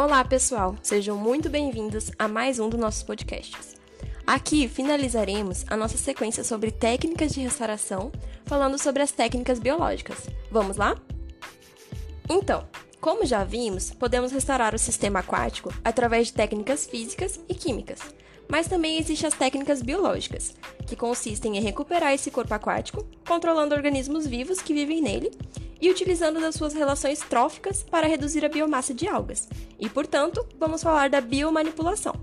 Olá, pessoal! Sejam muito bem-vindos a mais um dos nossos podcasts. Aqui finalizaremos a nossa sequência sobre técnicas de restauração, falando sobre as técnicas biológicas. Vamos lá? Então, como já vimos, podemos restaurar o sistema aquático através de técnicas físicas e químicas, mas também existem as técnicas biológicas, que consistem em recuperar esse corpo aquático, controlando organismos vivos que vivem nele e utilizando das suas relações tróficas para reduzir a biomassa de algas. E, portanto, vamos falar da biomanipulação.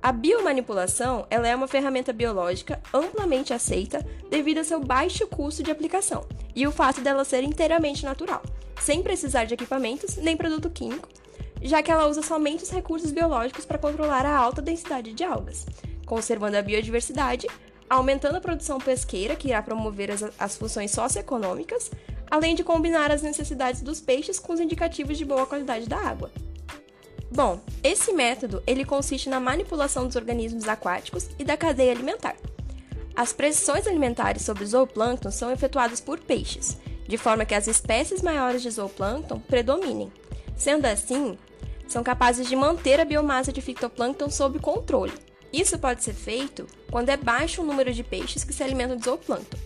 A biomanipulação ela é uma ferramenta biológica amplamente aceita devido a seu baixo custo de aplicação e o fato dela ser inteiramente natural, sem precisar de equipamentos nem produto químico, já que ela usa somente os recursos biológicos para controlar a alta densidade de algas, conservando a biodiversidade, aumentando a produção pesqueira, que irá promover as, as funções socioeconômicas, além de combinar as necessidades dos peixes com os indicativos de boa qualidade da água. Bom, esse método ele consiste na manipulação dos organismos aquáticos e da cadeia alimentar. As pressões alimentares sobre o zooplâncton são efetuadas por peixes, de forma que as espécies maiores de zooplâncton predominem. Sendo assim, são capazes de manter a biomassa de fitoplâncton sob controle. Isso pode ser feito quando é baixo o número de peixes que se alimentam de zooplâncton,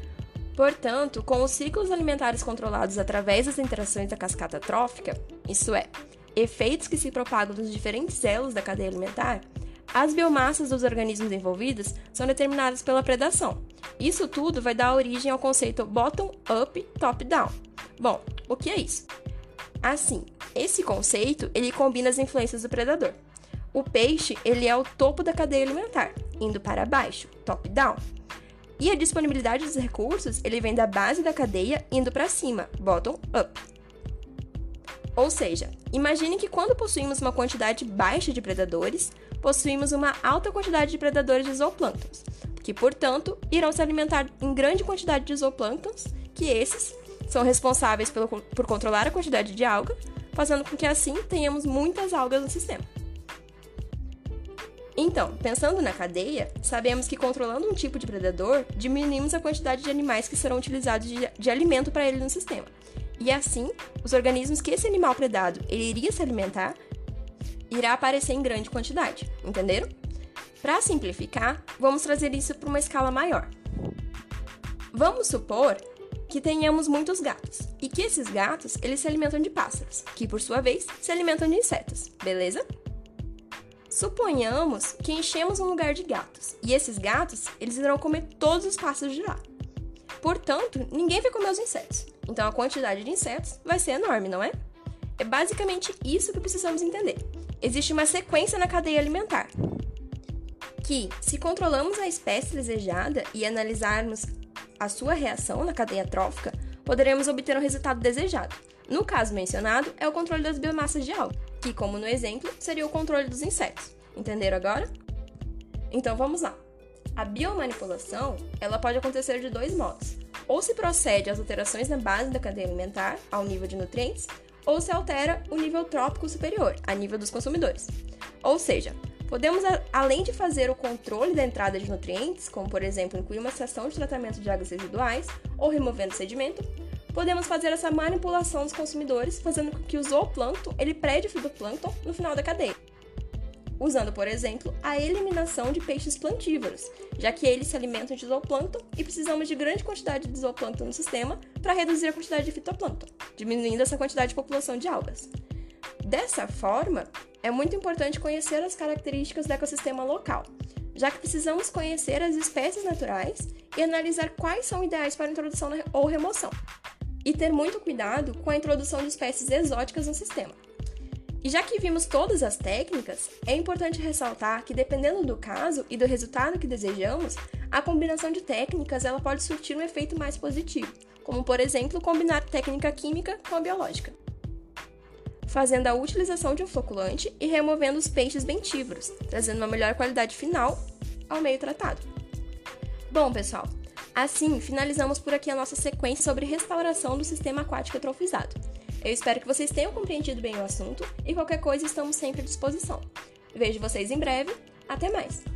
Portanto, com os ciclos alimentares controlados através das interações da cascata trófica, isto é, efeitos que se propagam nos diferentes elos da cadeia alimentar, as biomassas dos organismos envolvidos são determinadas pela predação. Isso tudo vai dar origem ao conceito bottom-up, top-down. Bom, o que é isso? Assim, esse conceito ele combina as influências do predador. O peixe ele é o topo da cadeia alimentar, indo para baixo, top-down. E a disponibilidade dos recursos, ele vem da base da cadeia indo para cima, bottom up. Ou seja, imagine que quando possuímos uma quantidade baixa de predadores, possuímos uma alta quantidade de predadores de zooplânctons, que, portanto, irão se alimentar em grande quantidade de zooplânctons, que esses são responsáveis pelo, por controlar a quantidade de alga, fazendo com que assim tenhamos muitas algas no sistema. Então, pensando na cadeia, sabemos que controlando um tipo de predador, diminuímos a quantidade de animais que serão utilizados de, de alimento para ele no sistema. E assim, os organismos que esse animal predado ele iria se alimentar, irá aparecer em grande quantidade, entenderam? Para simplificar, vamos trazer isso para uma escala maior. Vamos supor que tenhamos muitos gatos e que esses gatos eles se alimentam de pássaros, que por sua vez se alimentam de insetos, beleza? Suponhamos que enchemos um lugar de gatos, e esses gatos, eles irão comer todos os pássaros de lá. Portanto, ninguém vai comer os insetos. Então a quantidade de insetos vai ser enorme, não é? É basicamente isso que precisamos entender. Existe uma sequência na cadeia alimentar. Que, se controlamos a espécie desejada e analisarmos a sua reação na cadeia trófica, poderemos obter o um resultado desejado. No caso mencionado, é o controle das biomassas de alga que, como no exemplo, seria o controle dos insetos. Entenderam agora? Então vamos lá. A biomanipulação, ela pode acontecer de dois modos. Ou se procede às alterações na base da cadeia alimentar, ao nível de nutrientes, ou se altera o nível trópico superior, a nível dos consumidores. Ou seja, podemos, além de fazer o controle da entrada de nutrientes, como por exemplo incluir uma estação de tratamento de águas residuais ou removendo sedimento, podemos fazer essa manipulação dos consumidores, fazendo com que o zooplâncton ele prede o fitoplâncton no final da cadeia. Usando, por exemplo, a eliminação de peixes plantívoros, já que eles se alimentam de zooplâncton e precisamos de grande quantidade de zooplâncton no sistema para reduzir a quantidade de fitoplâncton, diminuindo essa quantidade de população de algas. Dessa forma, é muito importante conhecer as características do ecossistema local, já que precisamos conhecer as espécies naturais e analisar quais são ideais para introdução ou remoção e ter muito cuidado com a introdução de espécies exóticas no sistema. E já que vimos todas as técnicas, é importante ressaltar que dependendo do caso e do resultado que desejamos, a combinação de técnicas ela pode surtir um efeito mais positivo, como por exemplo combinar técnica química com a biológica, fazendo a utilização de um floculante e removendo os peixes bentívoros, trazendo uma melhor qualidade final ao meio tratado. Bom, pessoal, Assim, finalizamos por aqui a nossa sequência sobre restauração do sistema aquático eutrofizado. Eu espero que vocês tenham compreendido bem o assunto e qualquer coisa estamos sempre à disposição. Vejo vocês em breve. Até mais!